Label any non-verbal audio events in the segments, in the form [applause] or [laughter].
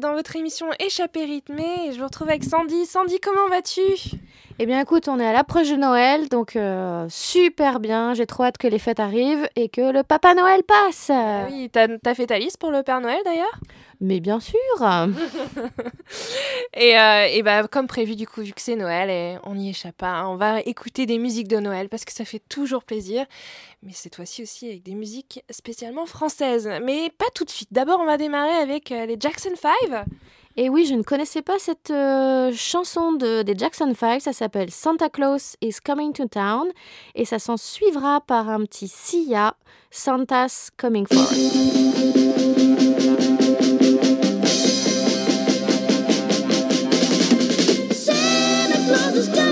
Dans votre émission Échappée rythmée et je vous retrouve avec Sandy. Sandy, comment vas-tu? Eh bien écoute, on est à l'approche de Noël, donc euh, super bien. J'ai trop hâte que les fêtes arrivent et que le Papa Noël passe. Ah oui, t'as as fait ta liste pour le Père Noël d'ailleurs? Mais bien sûr [laughs] Et, euh, et bah, comme prévu, du coup, vu que c'est Noël, et on n'y échappe pas, hein, on va écouter des musiques de Noël parce que ça fait toujours plaisir. Mais cette fois-ci aussi avec des musiques spécialement françaises. Mais pas tout de suite. D'abord, on va démarrer avec euh, les Jackson 5. Et oui, je ne connaissais pas cette euh, chanson de, des Jackson 5. Ça s'appelle Santa Claus is Coming to Town. Et ça s'en suivra par un petit Sia, Santa's Coming For. Singing to the G.I.N.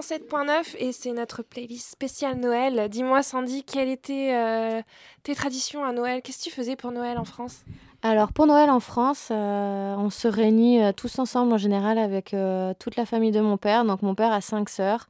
107.9 et c'est notre playlist spéciale Noël. Dis-moi Sandy, quelles étaient euh, tes traditions à Noël? Qu'est-ce que tu faisais pour Noël en France? Alors pour Noël en France, euh, on se réunit euh, tous ensemble en général avec toute la famille de mon père. Donc mon père a cinq sœurs.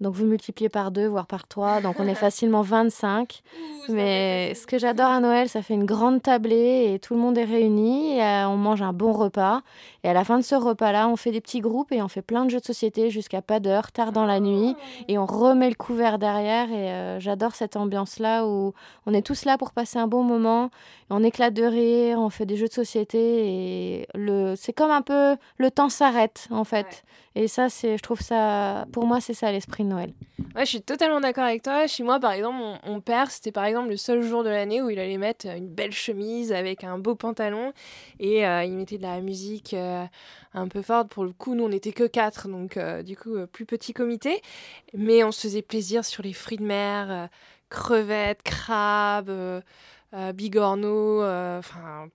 Donc vous multipliez par deux, voire par trois. Donc on est [laughs] facilement 25. Mais ce que j'adore à Noël, ça fait une grande tablée et tout le monde est réuni. Et euh, on mange un bon repas. Et à la fin de ce repas-là, on fait des petits groupes et on fait plein de jeux de société jusqu'à pas d'heure, tard dans la nuit. Ah. Et on remet le couvert derrière. Et euh, j'adore cette ambiance-là où on est tous là pour passer un bon moment. On éclate de rire, on fait des jeux de société. Et le... c'est comme un peu le temps s'arrête en fait. Et ça, c'est, je trouve ça, pour moi, c'est ça l'esprit de Noël. Ouais, je suis totalement d'accord avec toi. Chez moi, par exemple, mon, père, c'était par exemple le seul jour de l'année où il allait mettre une belle chemise avec un beau pantalon et euh, il mettait de la musique euh, un peu forte. Pour le coup, nous, on n'était que quatre, donc euh, du coup, plus petit comité. Mais on se faisait plaisir sur les fruits de mer, crevettes, crabes. Euh, bigorneau, euh, enfin,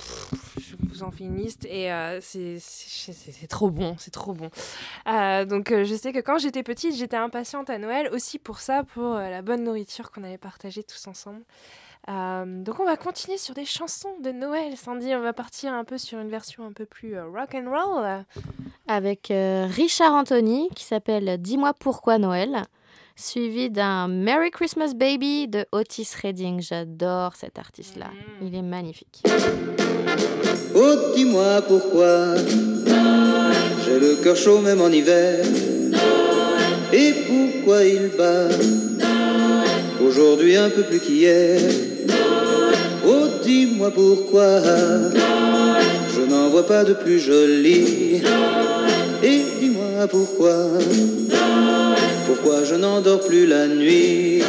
je vous en fais une liste et euh, c'est trop bon, c'est trop bon. donc je sais que quand j'étais petite, j'étais impatiente à Noël aussi pour ça, pour la bonne nourriture qu'on avait partagée tous ensemble. Donc on va continuer sur des chansons de Noël, Sandy. On va partir un peu sur une version un peu plus rock and roll avec Richard Anthony qui s'appelle Dis-moi pourquoi Noël suivi d'un Merry Christmas Baby de Otis Redding. J'adore cet artiste-là. Mm. Il est magnifique. Oh, dis-moi pourquoi j'ai le cœur chaud même en hiver. Et pourquoi il bat aujourd'hui un peu plus qu'hier. Oh, dis-moi pourquoi je n'en vois pas de plus joli. Et dis-moi pourquoi pourquoi je n'endors plus la nuit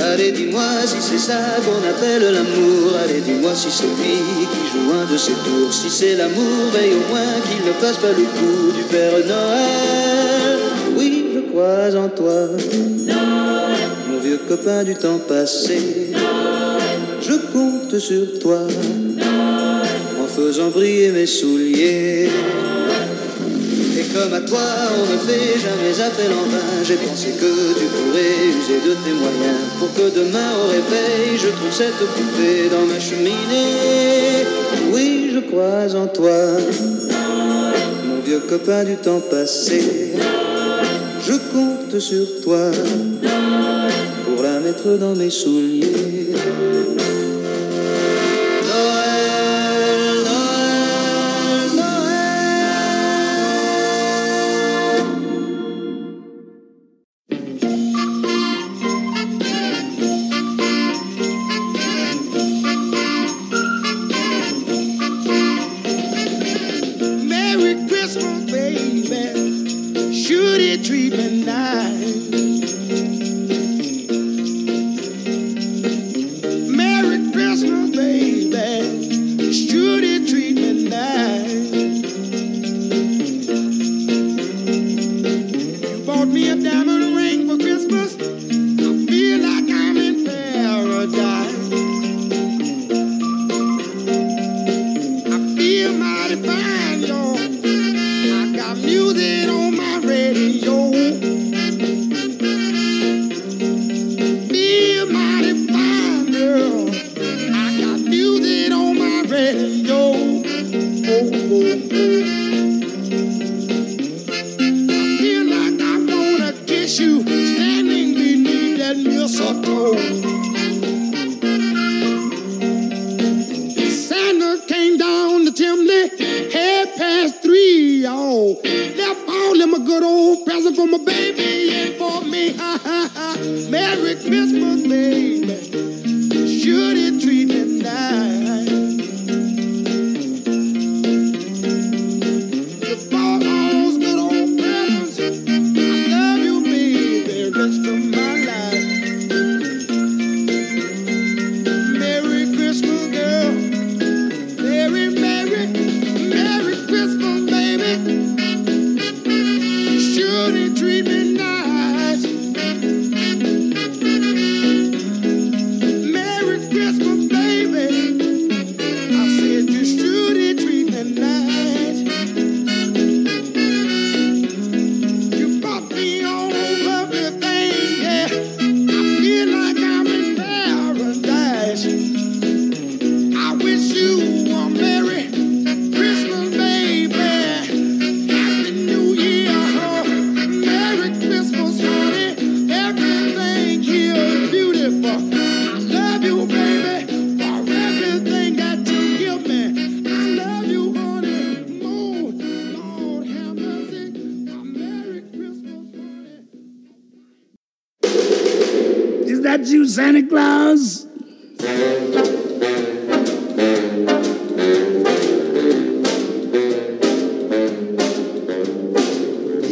Allez, dis-moi si c'est ça qu'on appelle l'amour. Allez, dis-moi si c'est lui qui joue un de ses tours. Si c'est l'amour, veille au moins qu'il ne passe pas le coup du Père Noël. Crois en toi, mon vieux copain du temps passé. Je compte sur toi en faisant briller mes souliers comme à toi, on ne fait jamais appel en vain. J'ai pensé que tu pourrais user de tes moyens pour que demain au réveil, je trouve cette poupée dans ma cheminée. Oui, je crois en toi, mon vieux copain du temps passé. Je compte sur toi pour la mettre dans mes souliers.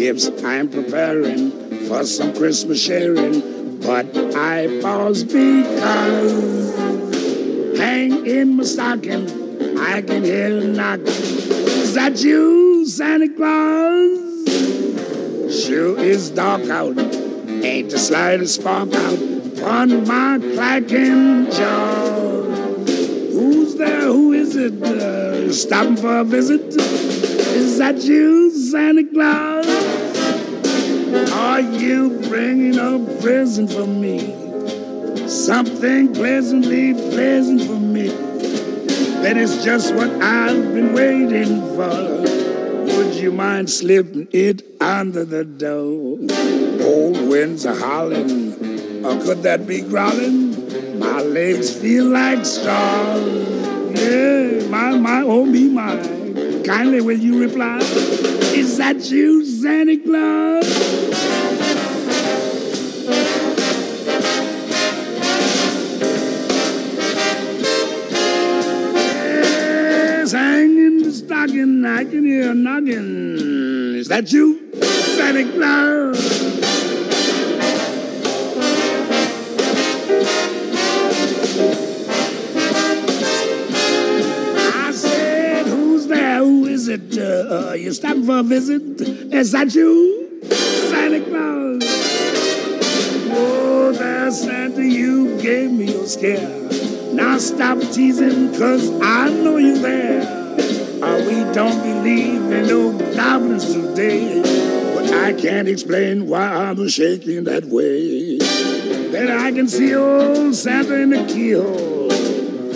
Gifts I'm preparing for some Christmas sharing, but I pause because hang in my stocking, I can hear a knocking. Is that you, Santa Claus? Sure is dark out. Ain't the slightest spark out on my clacking jaw. Who's there? Who is it? Uh, stopping for a visit? Is that you, Santa Claus? Are you bringing a present for me? Something pleasantly pleasant for me. That is just what I've been waiting for. Would you mind slipping it under the door? Old winds are howling, or could that be growling? My legs feel like straws. Yeah, my, my, oh me, my. Kindly will you reply? Is that you, Santa Claus? The stocking, I can hear knocking. Is that you, Santa Claus? I said, who's there? Who is it? Uh, uh, you stopping for a visit? Is that you, Santa Claus? Oh, that Santa, you gave me a scare. Now stop teasing, cause I know you're there. Uh, we don't believe in no goblins today. But I can't explain why I'm shaking that way. Then I can see old Santa in the keyhole.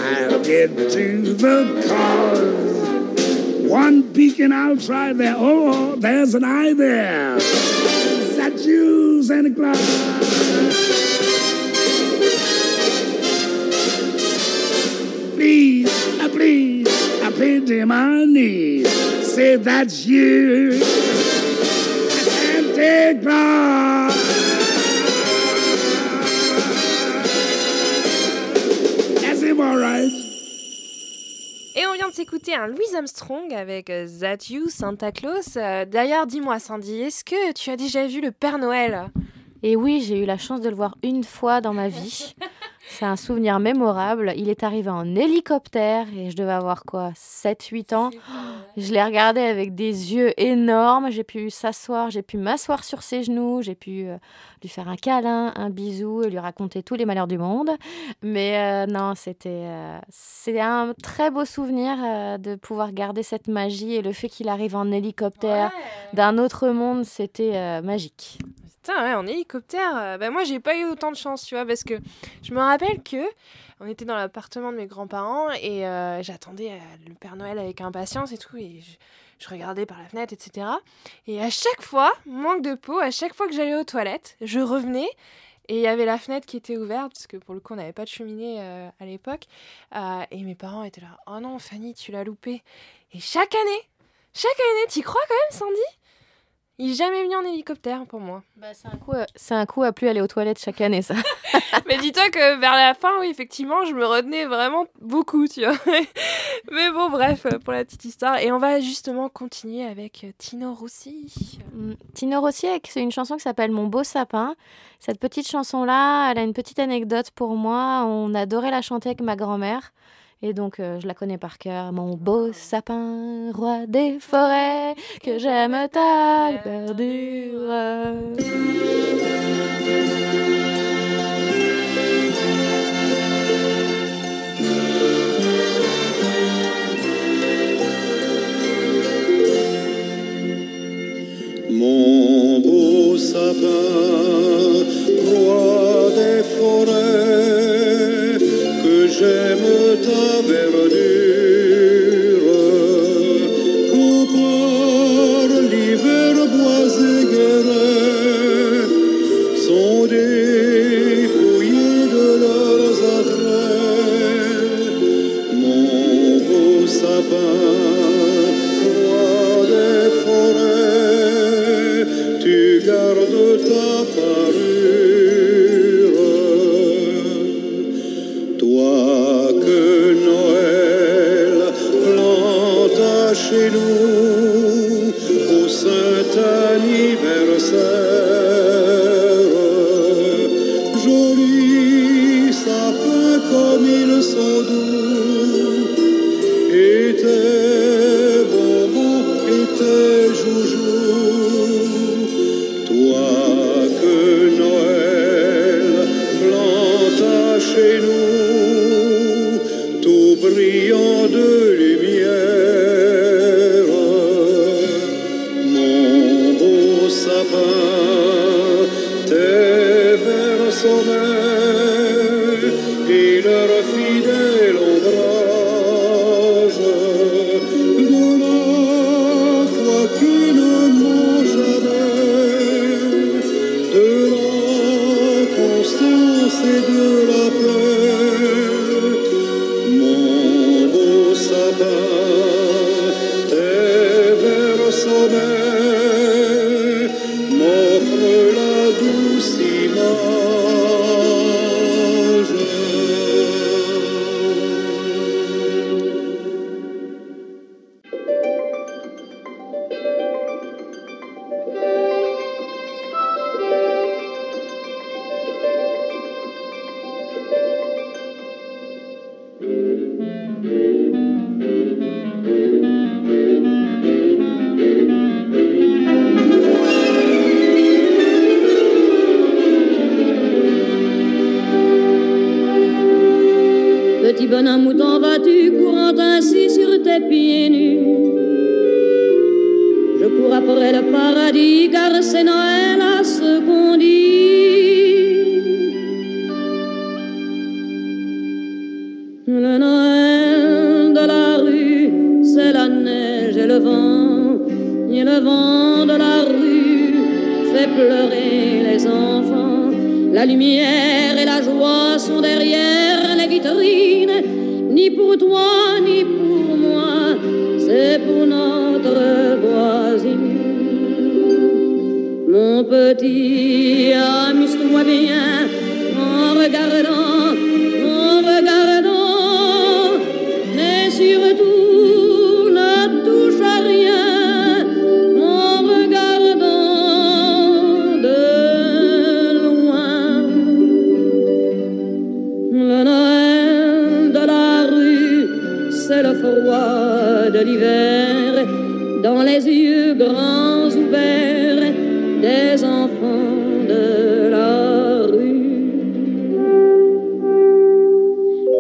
I'll get to the cause. One and I'll try there. Oh, oh, there's an eye there. Is that you, Santa Claus? Please, uh, please, To my knees. Say that's you, Santa Claus. That's him, all right? Et on vient de s'écouter un Louis Armstrong avec euh, That You, Santa Claus. Euh, D'ailleurs, dis-moi, Sandy, est-ce que tu as déjà vu le Père Noël? Et oui, j'ai eu la chance de le voir une fois dans ma vie. [laughs] C'est un souvenir mémorable. Il est arrivé en hélicoptère et je devais avoir quoi 7-8 ans. Je l'ai regardé avec des yeux énormes. J'ai pu s'asseoir, j'ai pu m'asseoir sur ses genoux, j'ai pu euh, lui faire un câlin, un bisou et lui raconter tous les malheurs du monde. Mais euh, non, c'était euh, c'est un très beau souvenir euh, de pouvoir garder cette magie et le fait qu'il arrive en hélicoptère d'un autre monde, c'était magique. En hélicoptère. euh, bah, moi, j'ai pas eu autant de chance, tu vois, parce que je me rappelle que on était dans l'appartement de mes grands-parents et euh, j'attendais euh, le Père Noël avec impatience et tout. Et je, regardais par la fenêtre, etc. Et à chaque fois, manque de peau, à chaque fois que j'allais aux toilettes, je revenais. Et il y avait la fenêtre qui était ouverte, parce que pour le coup, on n'avait pas de cheminée à l'époque. Et mes parents étaient là Oh non, Fanny, tu l'as loupé. Et chaque année, chaque année, t'y crois quand même, Sandy? Il est jamais venu en hélicoptère pour moi. Bah, c'est un coup, à... c'est un coup à plus aller aux toilettes chaque année, ça. [laughs] Mais dis-toi que vers la fin, oui, effectivement, je me retenais vraiment beaucoup, tu vois. [laughs] Mais bon, bref, pour la petite histoire. Et on va justement continuer avec Tino Rossi. Mm. Tino Rossi, c'est une chanson qui s'appelle Mon beau sapin. Cette petite chanson-là, elle a une petite anecdote pour moi. On adorait la chanter avec ma grand-mère. Et donc, euh, je la connais par cœur. Mon beau sapin, roi des forêts, que j'aime ta verdure. Mon beau sapin, roi des forêts, que j'aime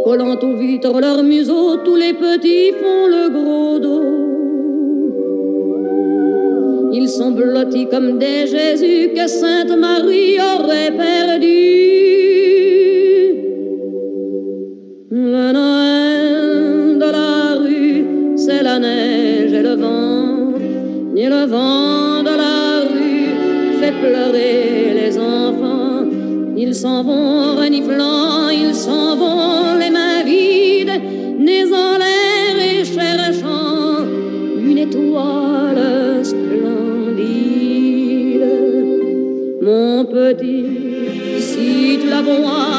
Collant aux vitres leurs museaux, tous les petits font le gros dos. Ils sont blottis comme des Jésus que Sainte Marie aurait perdus. Le Noël de la rue, c'est la neige et le vent. Et le vent de la rue fait pleurer les enfants. Ils s'en vont reniflant, ils s'en vont voar.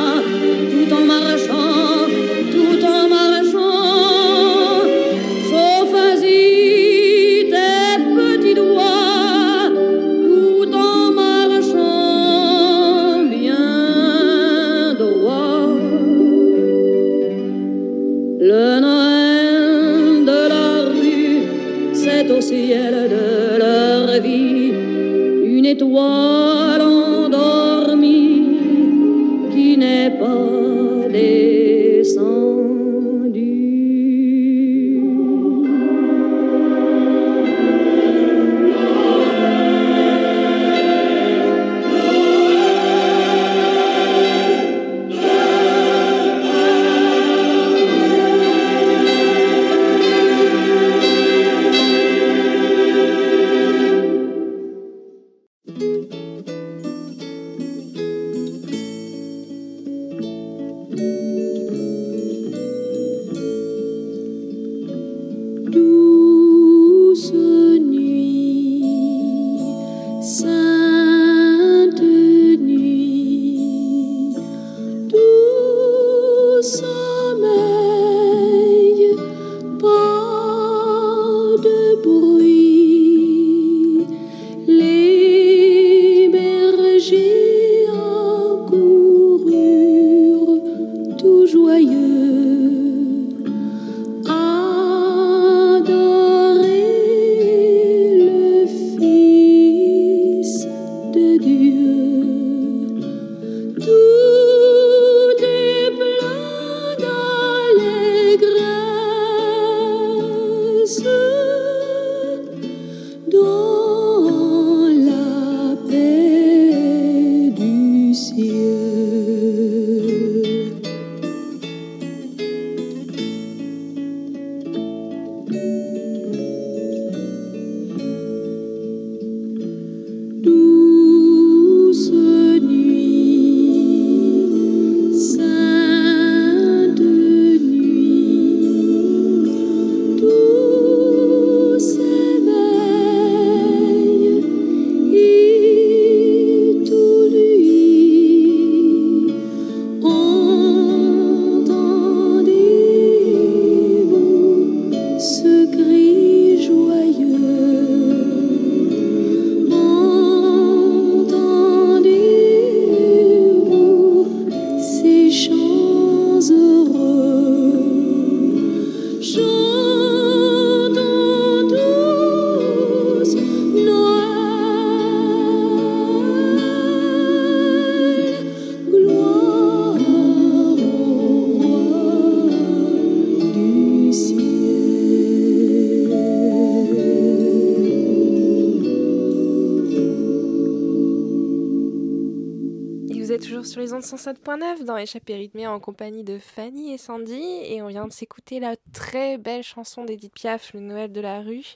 107.9 dans Échappée rythmée en compagnie de Fanny et Sandy. Et on vient de s'écouter la très belle chanson d'Edith Piaf, Le Noël de la rue,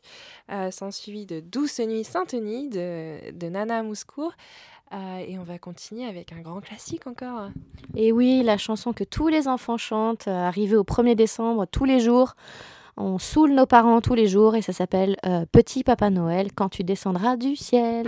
euh, sans suivi de Douce Nuit Saint-Denis de, Nana Mouscourt. Euh, et on va continuer avec un grand classique encore. Et oui, la chanson que tous les enfants chantent, euh, arrivée au 1er décembre, tous les jours. On saoule nos parents tous les jours et ça s'appelle Petit Papa Noël quand tu descendras du ciel.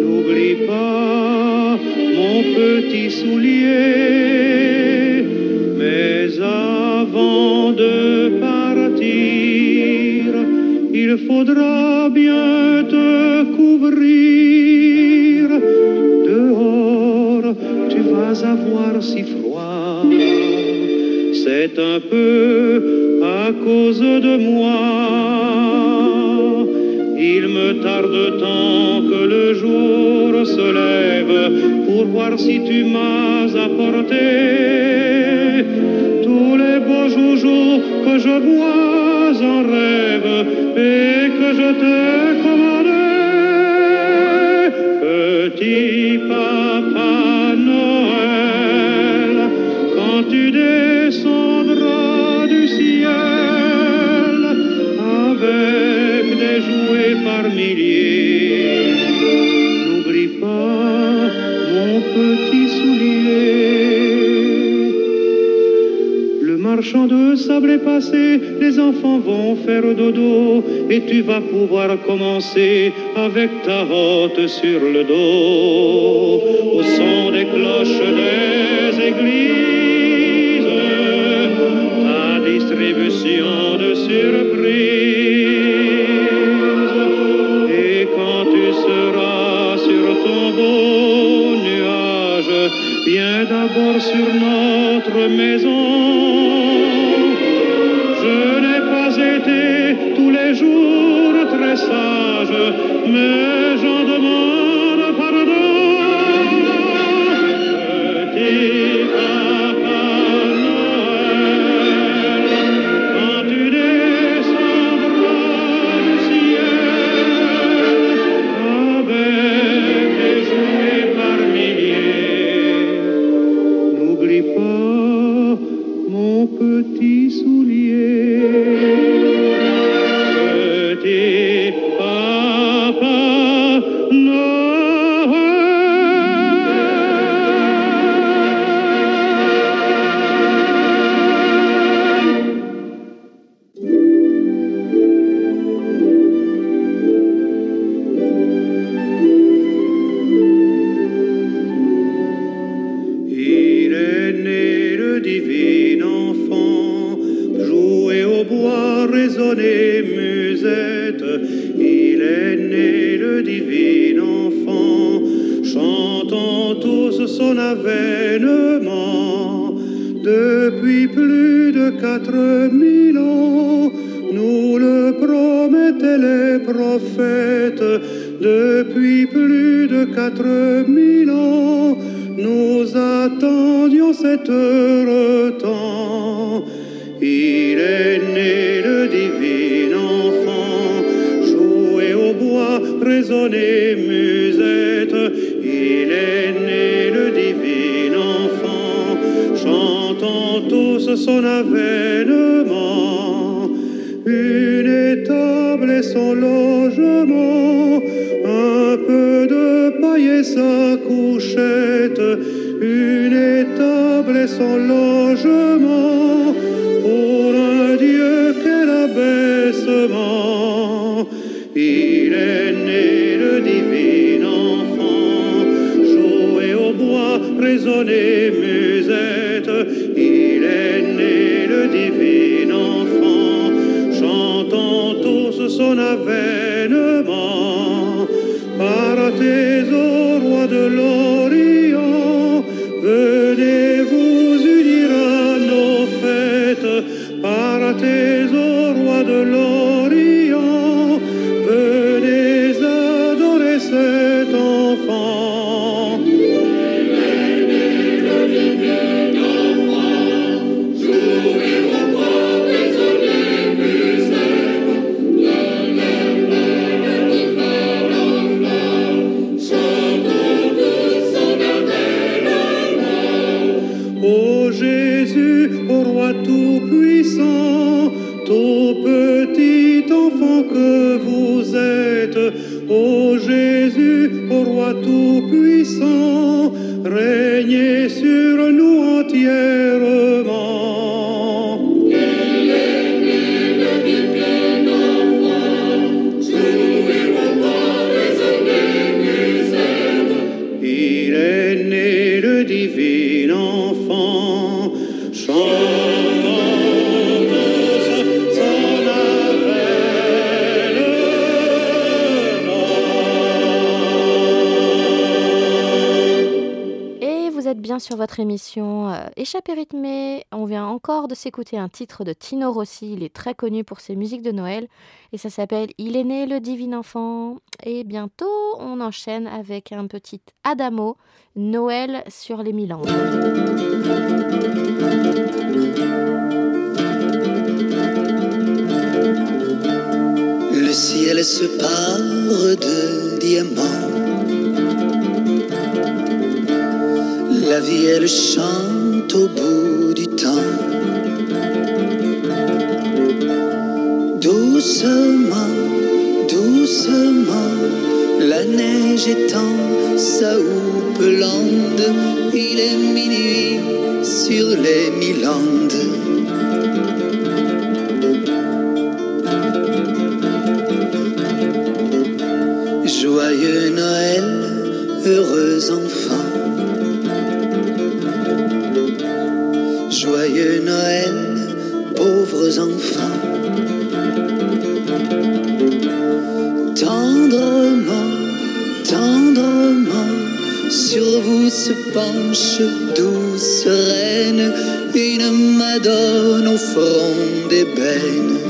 N'oublie pas mon petit soulier, mais avant de partir, il faudra bien te couvrir dehors. Tu vas avoir si froid. C'est un peu à cause de moi. Il me tarde tant que le jour se lève pour voir si tu m'as apporté tous les beaux joujoux que je vois en rêve et que je te commandé. Petit papa N'oublie pas mon petit soulier. Le marchand de sable est passé, les enfants vont faire dodo et tu vas pouvoir commencer avec ta rote sur le dos au son des cloches des églises, ta distribution de surprises. Beau nuage, viens d'abord sur notre maison. Je n'ai pas été tous les jours très sage, mais j'en demande pardon. Petit tous son avènement. Depuis plus de quatre mille ans, nous le promettaient les prophètes. Depuis plus de quatre mille ans, nous attendions cet heureux temps. Il est né le divin enfant, jouer au bois, résonner musette. Son avènement. Une étable et son logement, un peu de paille et sa couchette, une étable et son logement, sur votre émission euh, Échappée rythmée. On vient encore de s'écouter un titre de Tino Rossi. Il est très connu pour ses musiques de Noël. Et ça s'appelle Il est né le divin enfant. Et bientôt, on enchaîne avec un petit Adamo, Noël sur les mille ans. Le ciel se pare de diamants. La vie, elle chante au bout du temps. Doucement, doucement. neige étend sa houppe lande, il est minuit sur les mille Andes. Joyeux Noël, heureux enfant. Enfants. Tendrement, tendrement, sur vous se penche douce reine, une madone au front d'ébène.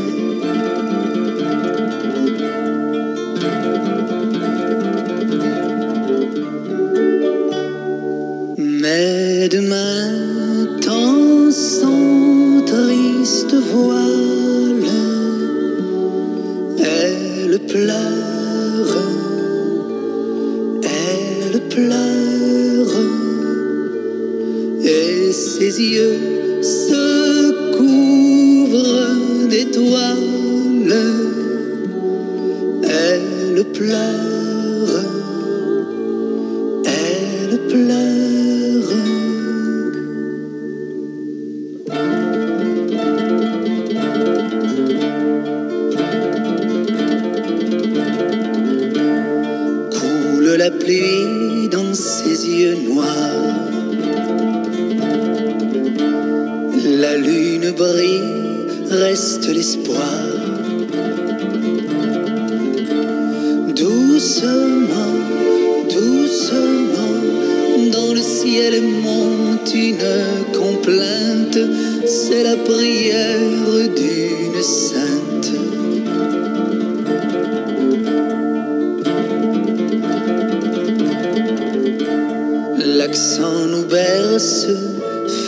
L'accent nous berce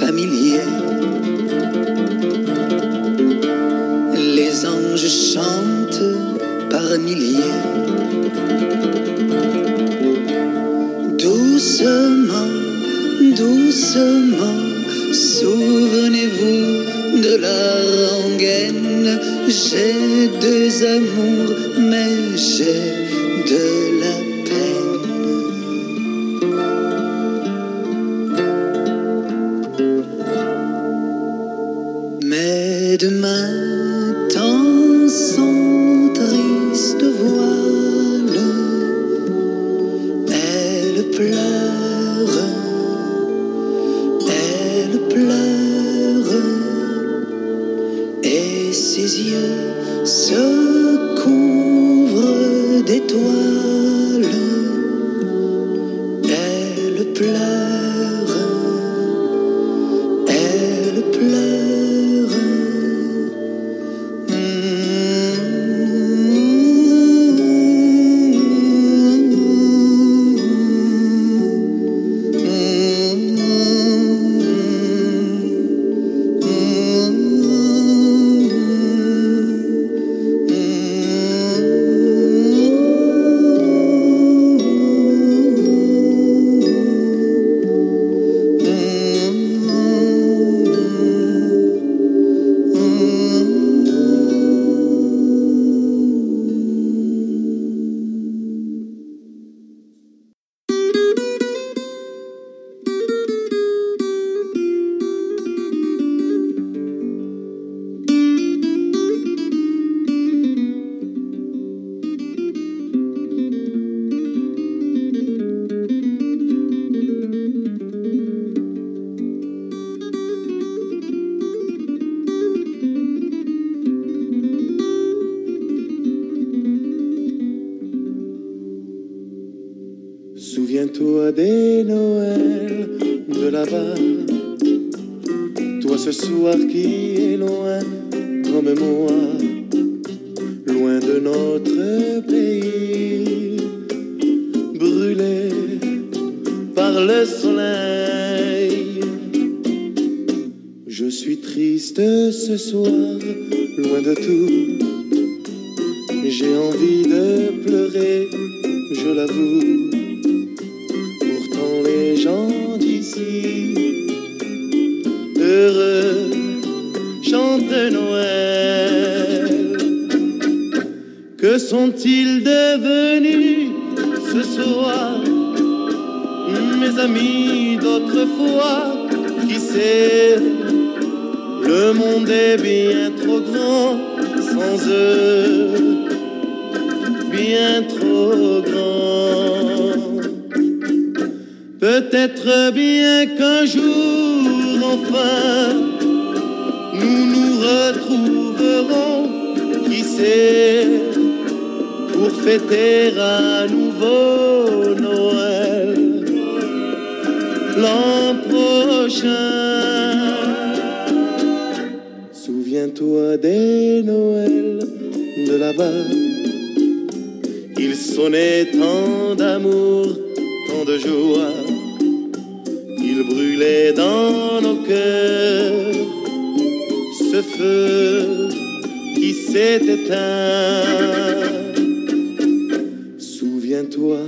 familier. Les anges chantent par milliers. Doucement, doucement, souvenez-vous de la rengaine. J'ai deux amours, loin de tout. J'ai envie de pleurer, je l'avoue. Pourtant les gens d'ici, heureux, chantent Noël. Que sont-ils devenus ce soir Mes amis d'autrefois, qui sait? Le monde est bien trop grand sans eux, bien trop grand. Peut-être bien qu'un jour enfin nous nous retrouverons, qui sait, pour fêter à nouveau Noël l'an prochain. Des Noëls de là-bas. Il sonnait tant d'amour, tant de joie. Il brûlait dans nos cœurs ce feu qui s'est éteint. Souviens-toi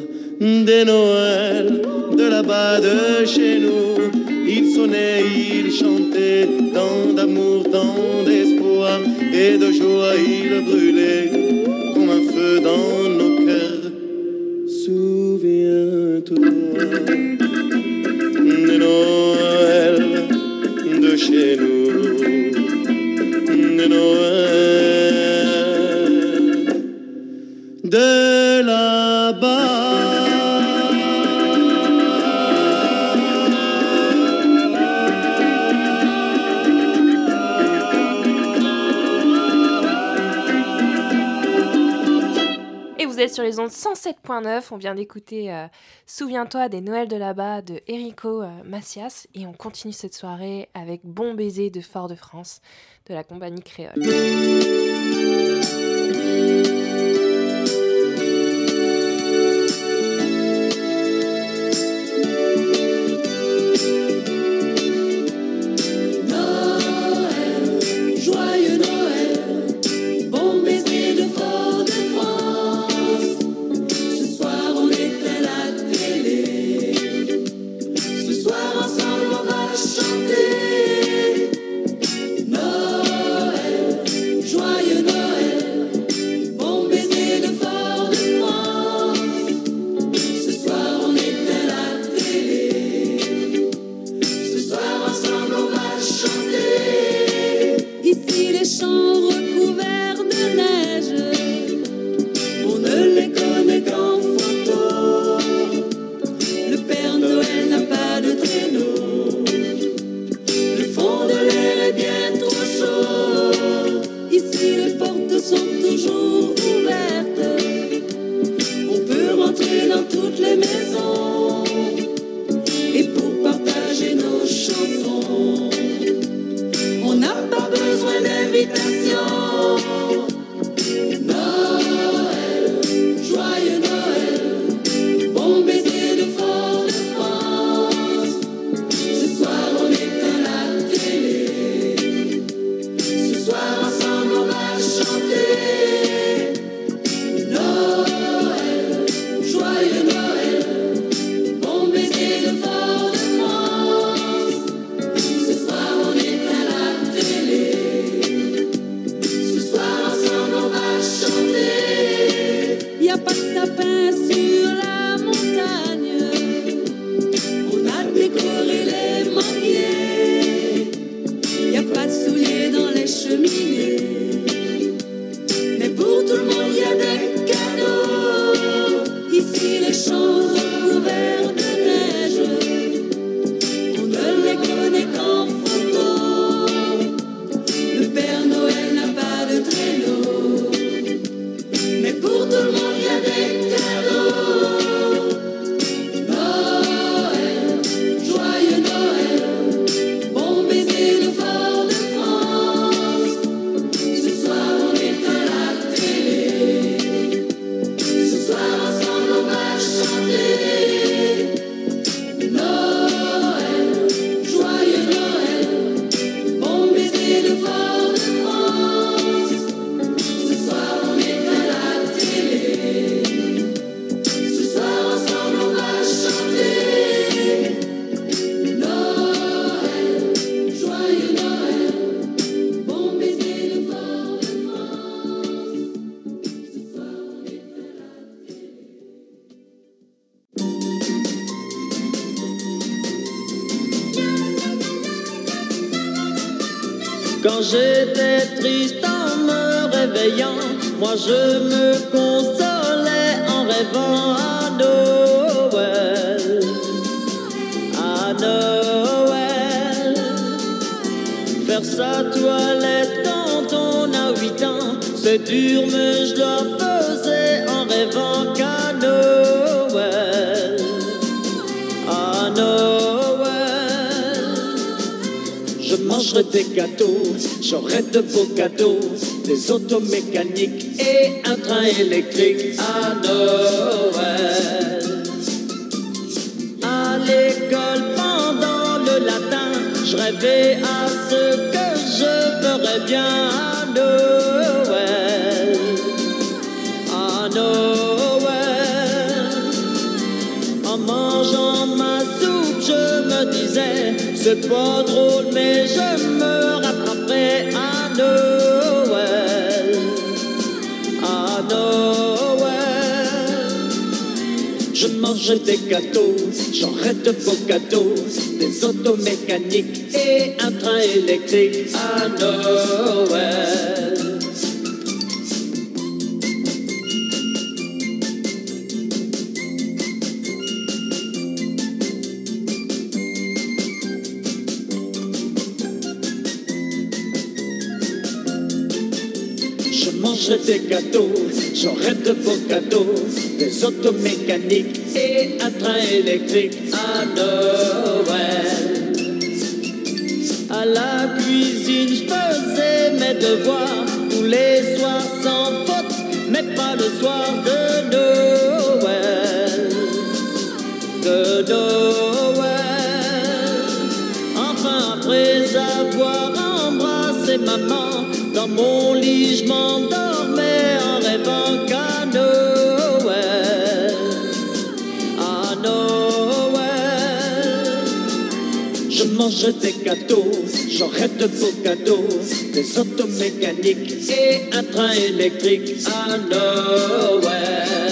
des Noëls de là-bas de chez nous. Il sonnait, il chantait, tant d'amour, tant et de joie. Il brûlait ondes 107.9. On vient d'écouter euh, Souviens-toi des Noëls de là-bas de Enrico euh, Macias. Et on continue cette soirée avec Bon baiser de Fort-de-France de la compagnie créole. Quand j'étais triste en me réveillant, moi je me consolais en rêvant à Noël. À Noël. Faire sa toilette quand on a huit ans, c'est dur, mais je la mangerai des gâteaux, j'aurai de beaux cadeaux, des autos mécaniques et un train électrique à Noël. À l'école pendant le latin, je rêvais à ce que je ferais bien à Noël. À Noël. En mangeant ma soupe, je me disais, c'est pas drôle, je me rattraperai à Noël. À Noël. Je mangeais des gâteaux, j'aurais de beaux gâteaux, des autos mécaniques et un train électrique à Noël. Des gâteaux, j'aurai de beaux cadeaux, des autos mécaniques et un train électrique à Noël. À la cuisine, je faisais mes devoirs tous les soirs sans faute, mais pas le soir de Noël. De Noël. Enfin, après avoir embrassé maman, Je mangeais des gâteaux, j'aurais de beaux cadeaux, des autos mécaniques et un train électrique à Noël.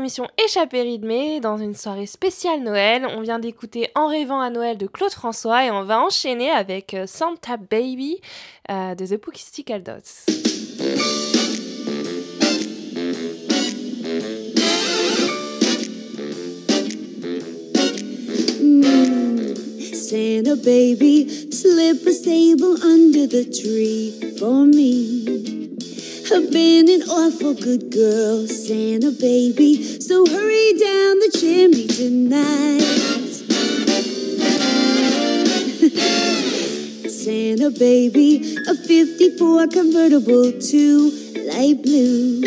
Émission Échappée rythmée, dans une soirée spéciale Noël. On vient d'écouter En rêvant à Noël de Claude François et on va enchaîner avec euh, Santa Baby euh, de The Pookistical Dots. Santa baby, slip a sable under the tree for me. I've been an awful good girl, Santa baby, so hurry down the chimney tonight. [laughs] Santa baby, a 54 convertible to light blue.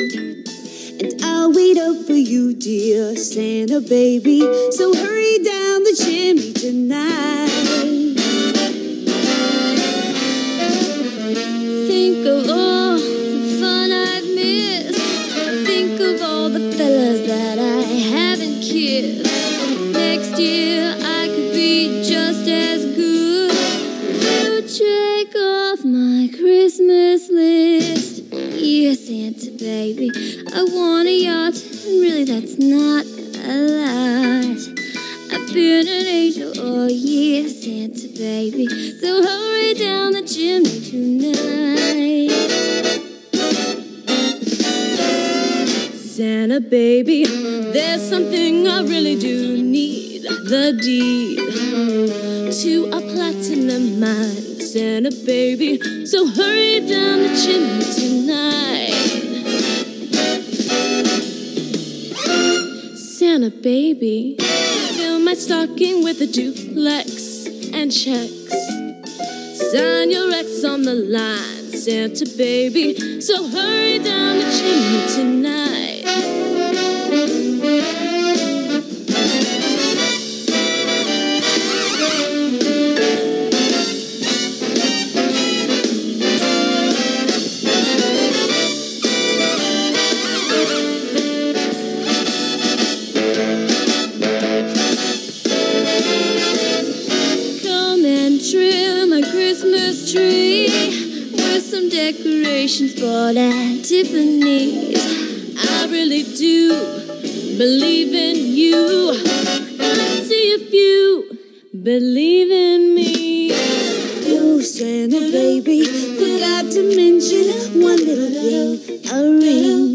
And I'll wait up for you, dear Santa baby. So hurry down the chimney tonight. Think of all baby, I want a yacht, and really that's not a lot. I've been an angel all year, Santa baby, so hurry down the chimney tonight. Santa baby, there's something I really do need the deed to a platinum mine. Santa baby, so hurry down the chimney tonight. Santa baby, fill my stocking with a duplex and checks. Sign your ex on the line, Santa baby. So hurry down the chimney tonight. Christmas tree with some decorations bought at Tiffany's. I really do believe in you. Let's see if you believe in me. Oh, Santa baby, forgot to mention one little thing a ring.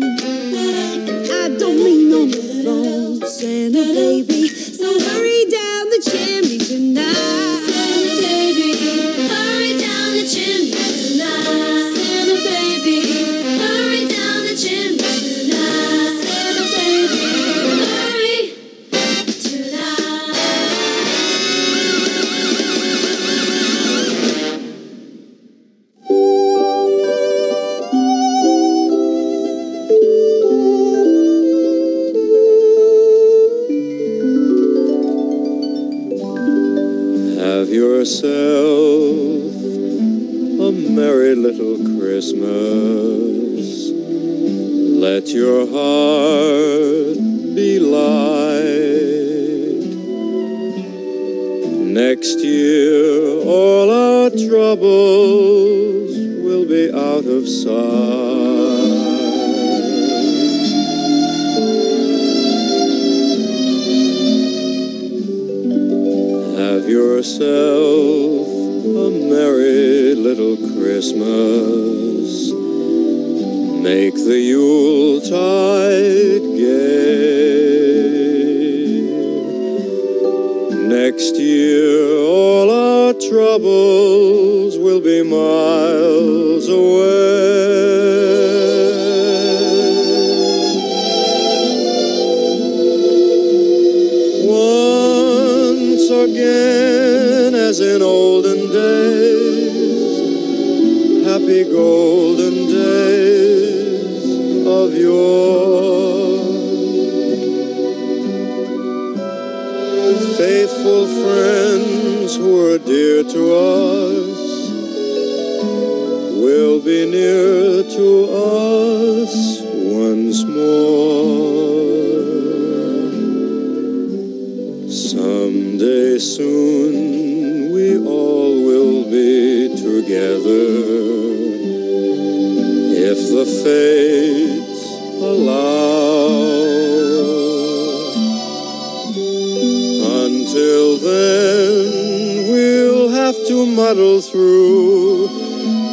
Muddle through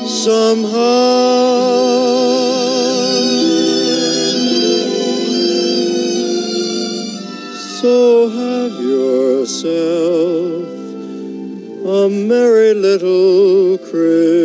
somehow. So have yourself a merry little Christmas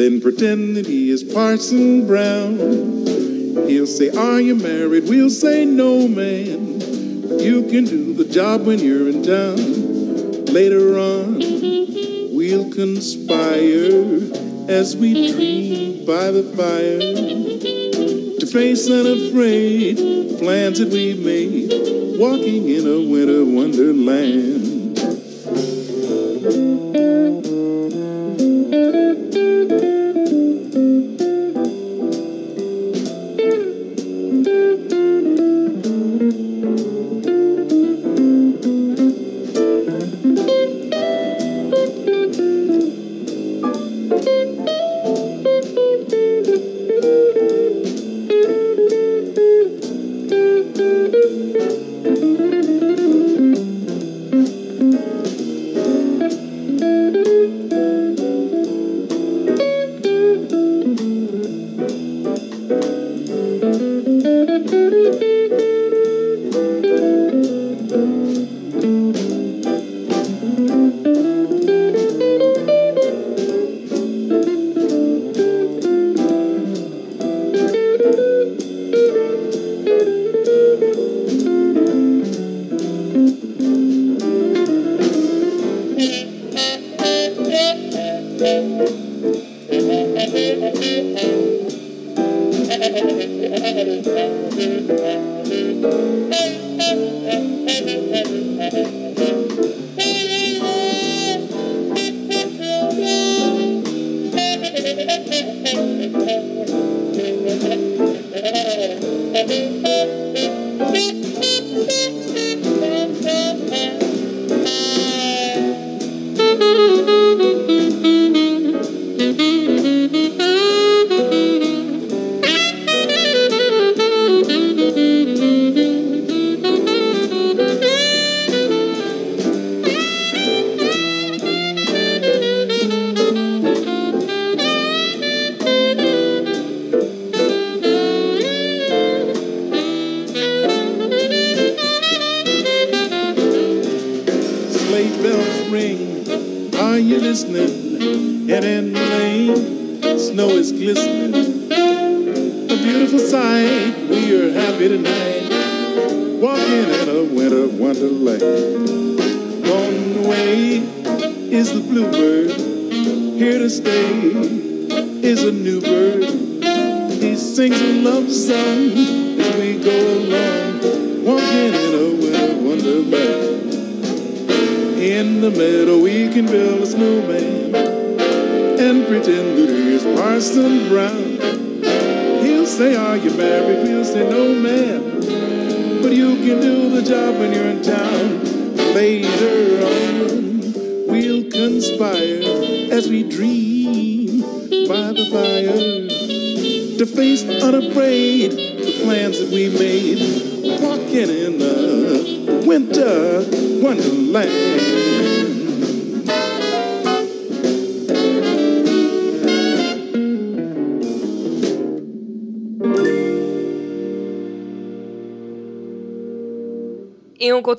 then pretend that he is Parson Brown. He'll say, Are you married? We'll say, No, man. You can do the job when you're in town. Later on, we'll conspire as we dream by the fire to face unafraid plans that we've made, walking in a winter wonderland.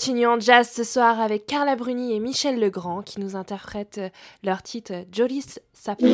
Continuons en jazz ce soir avec Carla Bruni et Michel Legrand qui nous interprètent leur titre Jolis Sapin.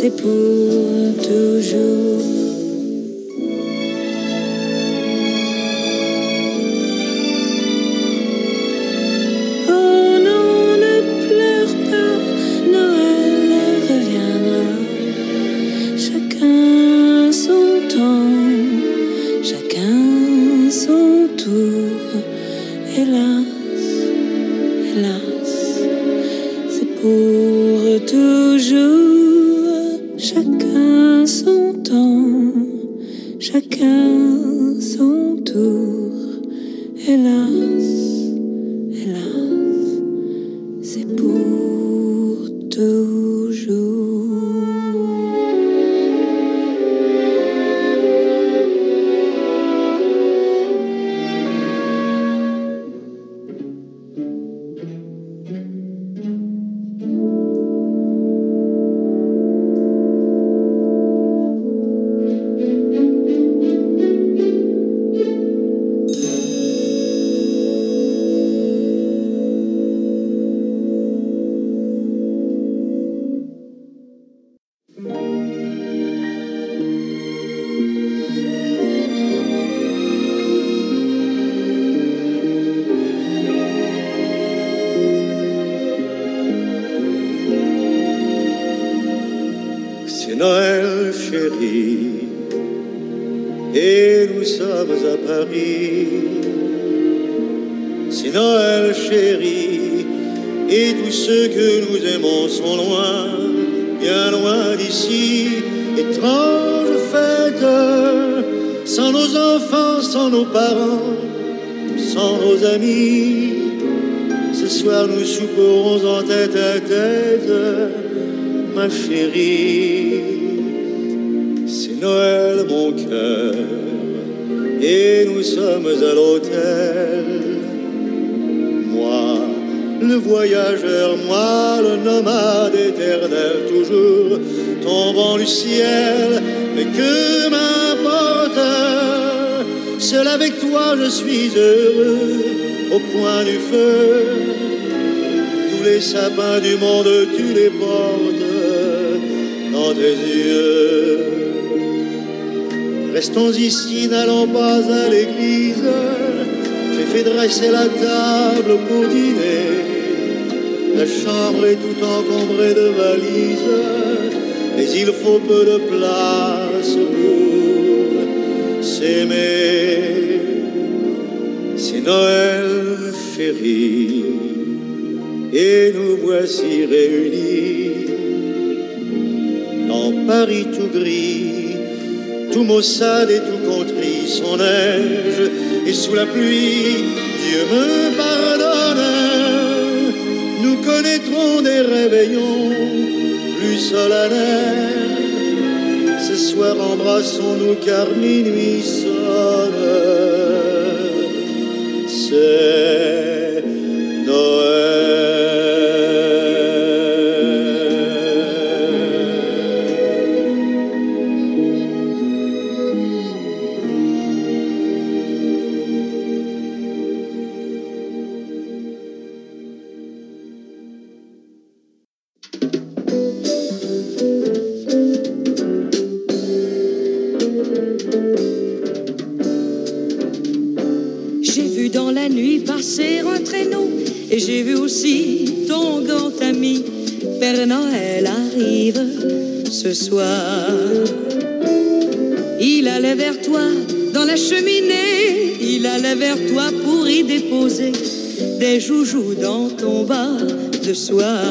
c'est pour toujours. Restons ici, n'allons pas à l'église. J'ai fait dresser la table pour dîner. La chambre est tout encombrée de valises, mais il faut peu de place pour s'aimer. C'est Noël chéri, et nous voici réunis dans Paris tout gris tout maussade et tout contrit son neige, et sous la pluie, Dieu me pardonne, nous connaîtrons des réveillons plus solennels. Ce soir embrassons-nous car minuit sonne. C'est joujoux dans ton bas de soie.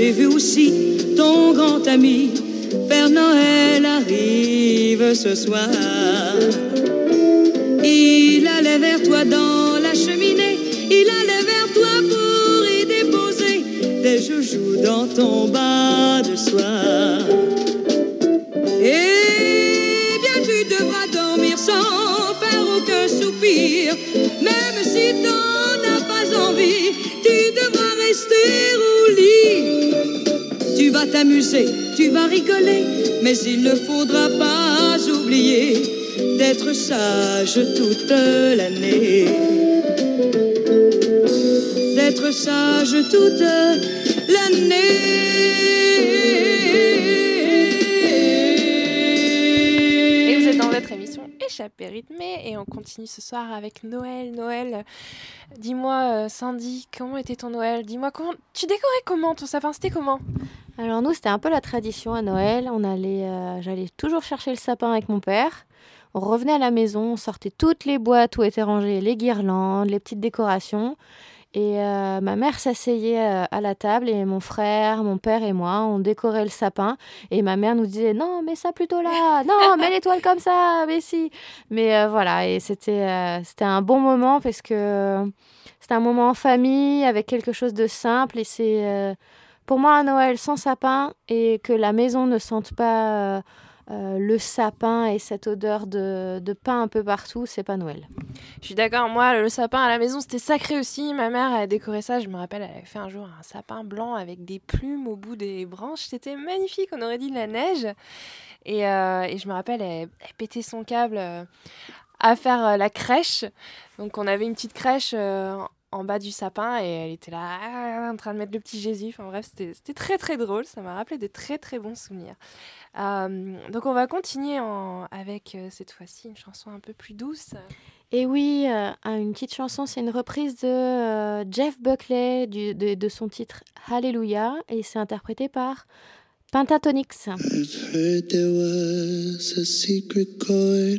J'ai vu aussi ton grand ami. Père Noël arrive ce soir. Il allait vers toi dans la cheminée, il allait vers toi pour y déposer des joujoux dans ton bas de soie. T'amuser, tu vas rigoler, mais il ne faudra pas oublier d'être sage toute l'année. D'être sage toute l'année. Et vous êtes dans votre émission Échappée rythmée on continue ce soir avec Noël. Noël, dis-moi euh, Sandy, comment était ton Noël? Dis-moi comment tu décorais comment ton sapin C'était comment? Alors nous, c'était un peu la tradition à Noël. On allait, euh, j'allais toujours chercher le sapin avec mon père. On revenait à la maison, on sortait toutes les boîtes où étaient rangées les guirlandes, les petites décorations. Et euh, ma mère s'asseyait euh, à la table et mon frère, mon père et moi, on décorait le sapin. Et ma mère nous disait non, mets ça plutôt là, [laughs] non, mets l'étoile comme ça, mais si. Mais euh, voilà, et c'était euh, c'était un bon moment parce que c'était un moment en famille avec quelque chose de simple. Et c'est pour moi un Noël sans sapin et que la maison ne sente pas euh, le sapin et cette odeur de, de pain un peu partout, c'est pas Noël. Je suis d'accord, moi le sapin à la maison c'était sacré aussi. Ma mère a décoré ça, je me rappelle, elle avait fait un jour un sapin blanc avec des plumes au bout des branches. C'était magnifique, on aurait dit de la neige. Et, euh, et je me rappelle, elle, pétait son câble euh, à faire la crèche. Donc on avait une petite crèche en bas du sapin et elle était là en train de mettre le petit Jésus. Enfin bref, c'était très très drôle. Ça m'a rappelé de très très bons souvenirs. Euh, donc on va continuer en- avec euh, cette fois-ci une chanson un peu plus douce. Et oui, euh, une petite chanson, c'est une reprise de euh, Jeff Buckley du- de, de son titre Hallelujah et c'est interprété par Pentatonix. I've heard there was a secret chord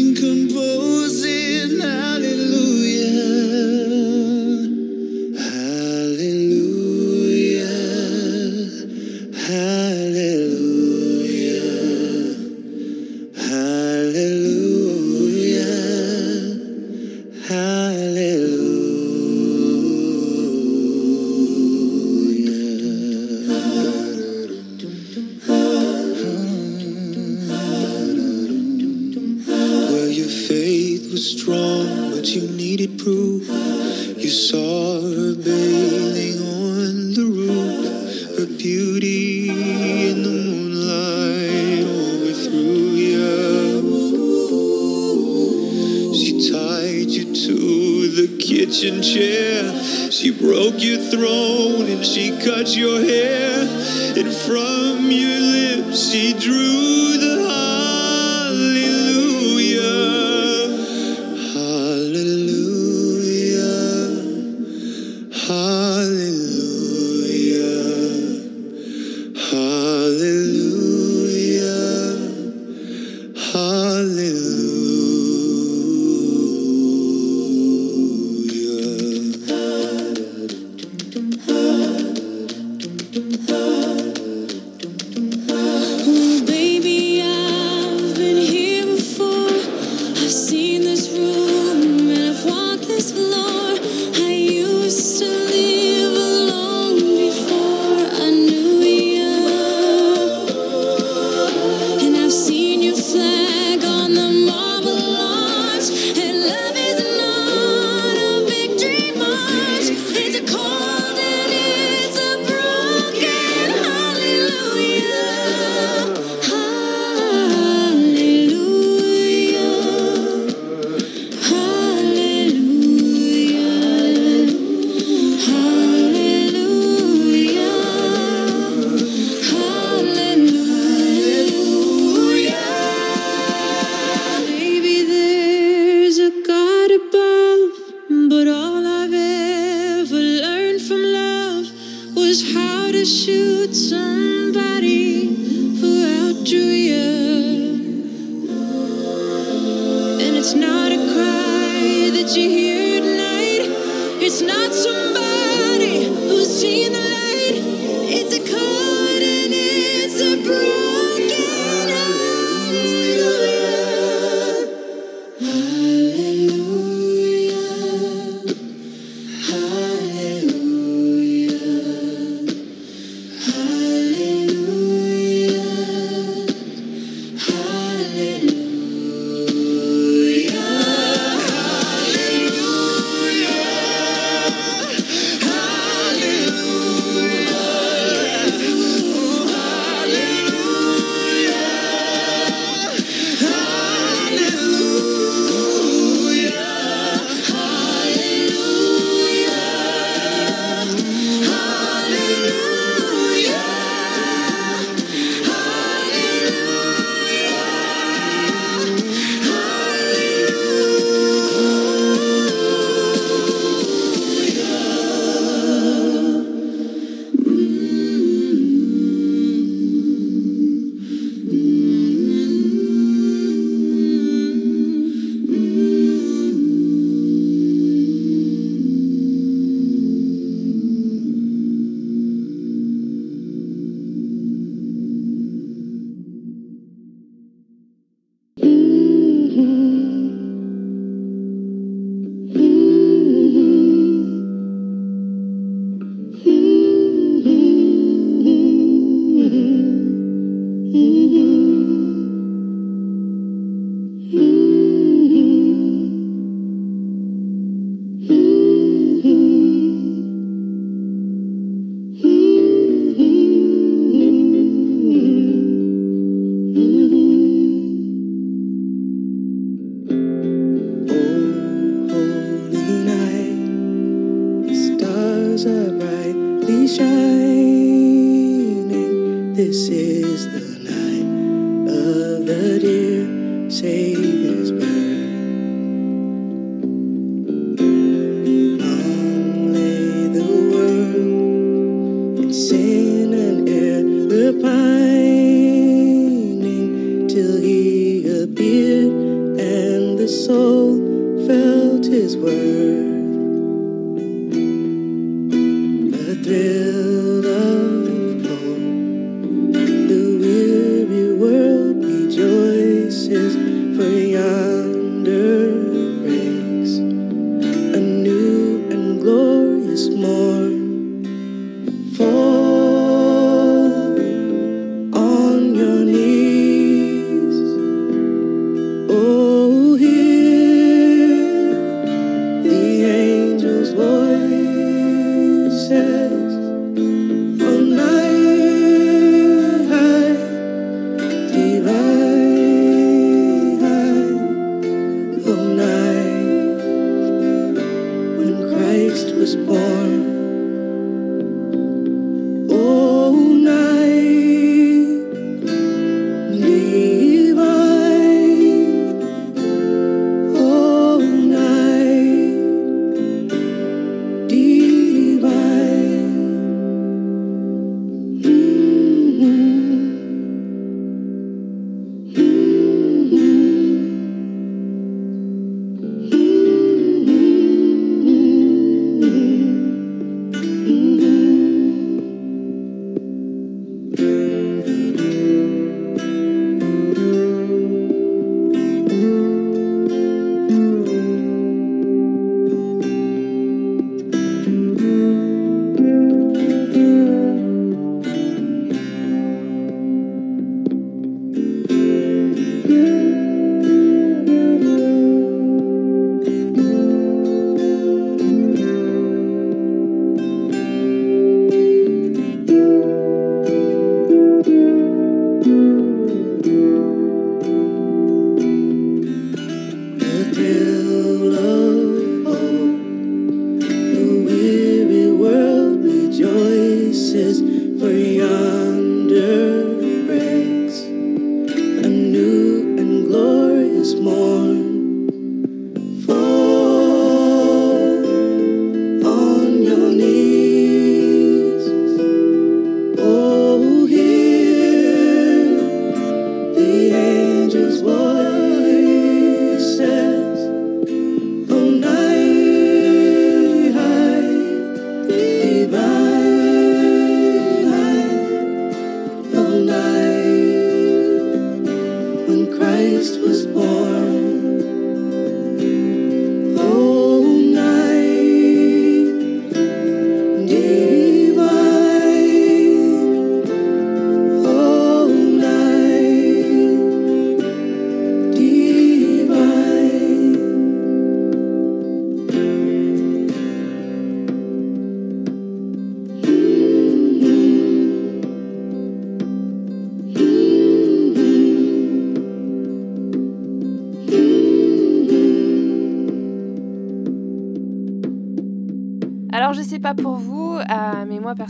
Just how to shoot somebody who outdrew you.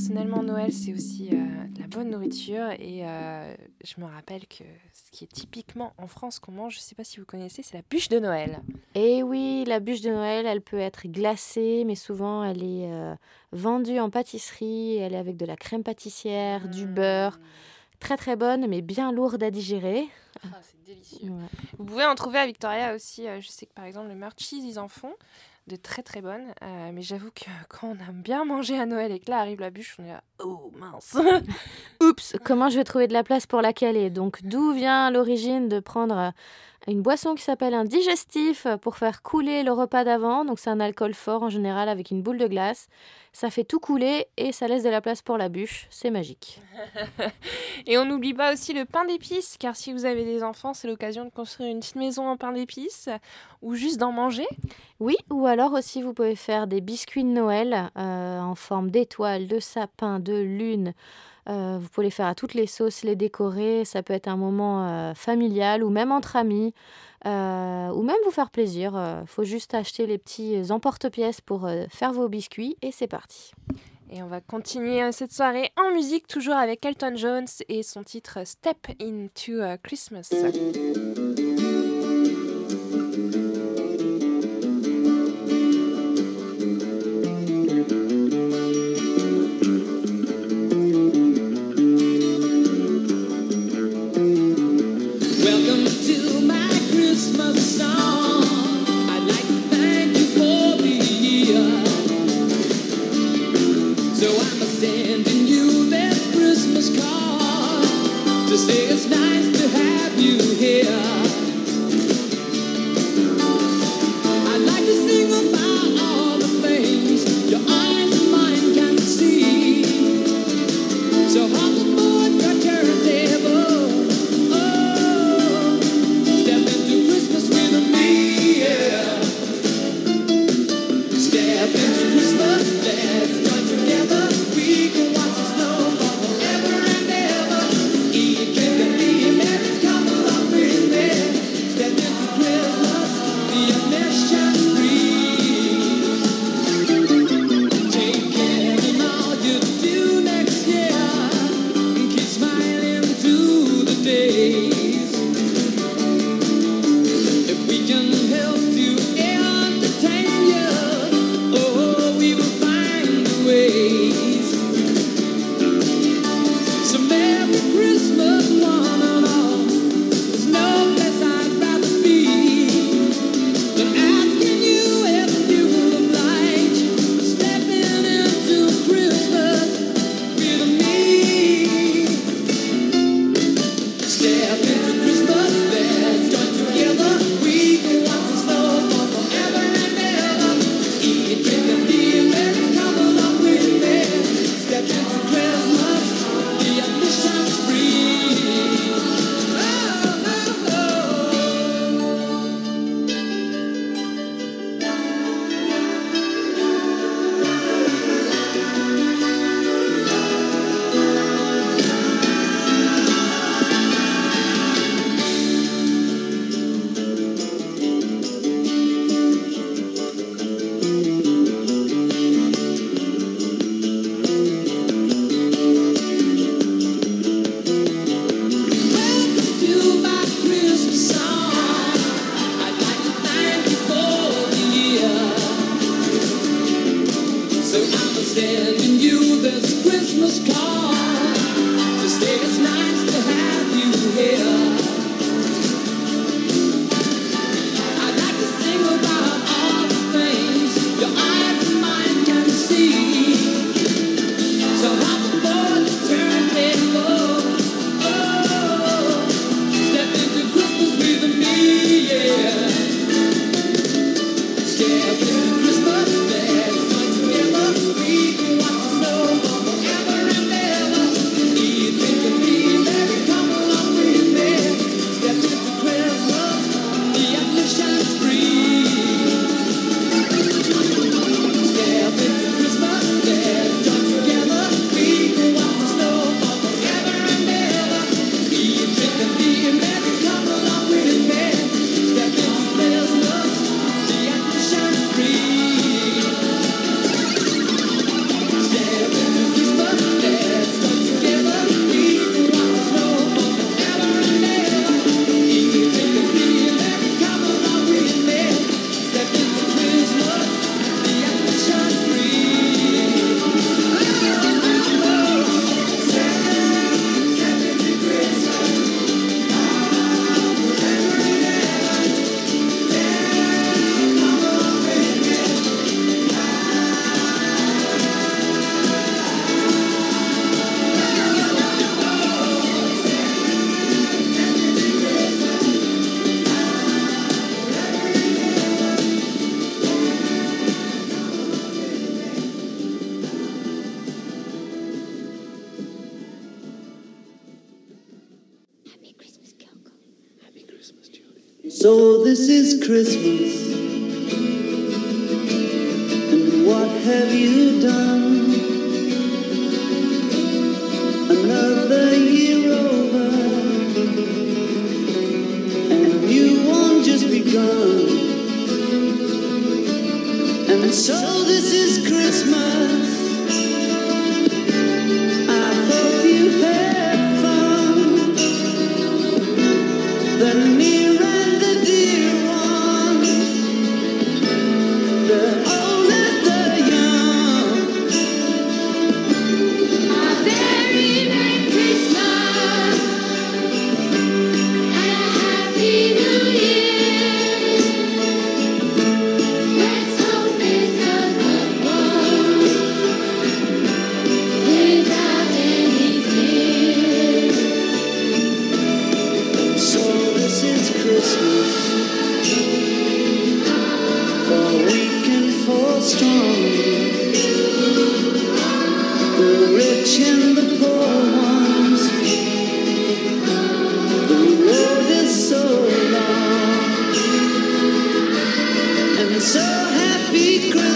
Personnellement, Noël, c'est aussi euh, de la bonne nourriture. Et euh, je me rappelle que ce qui est typiquement en France qu'on mange, je sais pas si vous connaissez, c'est la bûche de Noël. Et oui, la bûche de Noël, elle peut être glacée, mais souvent elle est euh, vendue en pâtisserie. Elle est avec de la crème pâtissière, du beurre. Très très bonne, mais bien lourde à digérer. Ah, c'est délicieux. Ouais. Vous pouvez en trouver à Victoria aussi. je sais que par exemple, le Murchies, ils en font de très très bonnes. Euh, mais j'avoue que [laughs] quand on aime bien manger à Noël et que là arrive la bûche, on est là, oh mince. [laughs] Oups, comment je vais trouver de la place pour la caler? Donc d'où vient l'origine de prendre euh, une boisson qui s'appelle un digestif euh, pour faire couler le repas d'avant. Donc c'est un alcool fort en général avec une boule de glace. Ça fait tout couler et ça laisse de la place pour la bûche. C'est magique. [laughs] Et on n'oublie pas aussi le pain d'épices, car si vous avez des enfants, c'est l'occasion de construire une petite maison en pain d'épices ou juste d'en manger. Oui, ou alors aussi vous pouvez faire des biscuits de Noël euh, en forme d'étoiles, de sapin, de lune. Euh, vous pouvez les faire à toutes les sauces, les décorer. Ça peut être un moment euh, familial ou même entre amis. euh, ou même vous faire plaisir. Il faut juste acheter les petits emporte-pièces pour faire vos biscuits et c'est parti. Et on va continuer cette soirée en musique, toujours avec Elton Jones et son titre Step into Christmas.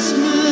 Christmas.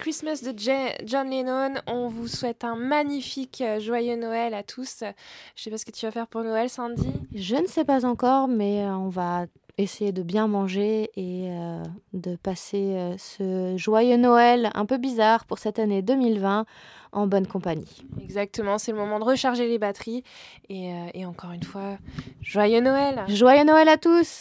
Christmas de John Lennon. On vous souhaite un magnifique euh, joyeux Noël à tous. Je sais pas ce que tu vas faire pour Noël, Sandy. Je ne sais pas encore, mais euh, on va essayer de bien manger et euh, de passer ce joyeux Noël un peu bizarre pour cette année 2020 en bonne compagnie. Exactement, c'est le moment de recharger les batteries et, et encore une fois, joyeux Noël. Joyeux Noël à tous.